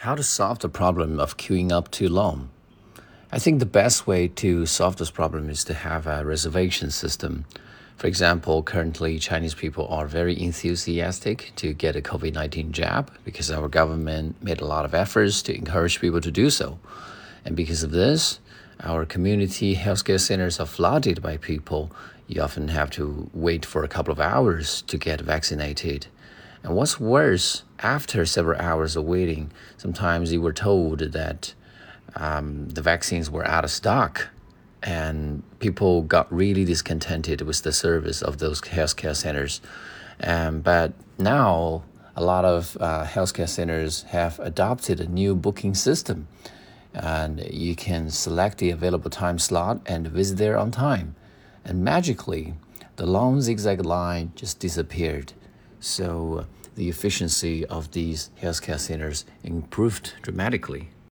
How to solve the problem of queuing up too long? I think the best way to solve this problem is to have a reservation system. For example, currently Chinese people are very enthusiastic to get a COVID 19 jab because our government made a lot of efforts to encourage people to do so. And because of this, our community healthcare centers are flooded by people. You often have to wait for a couple of hours to get vaccinated. And what's worse, after several hours of waiting, sometimes you were told that um, the vaccines were out of stock, and people got really discontented with the service of those healthcare centers. Um, but now, a lot of uh, healthcare centers have adopted a new booking system, and you can select the available time slot and visit there on time. And magically, the long zigzag line just disappeared. So the efficiency of these healthcare centers improved dramatically.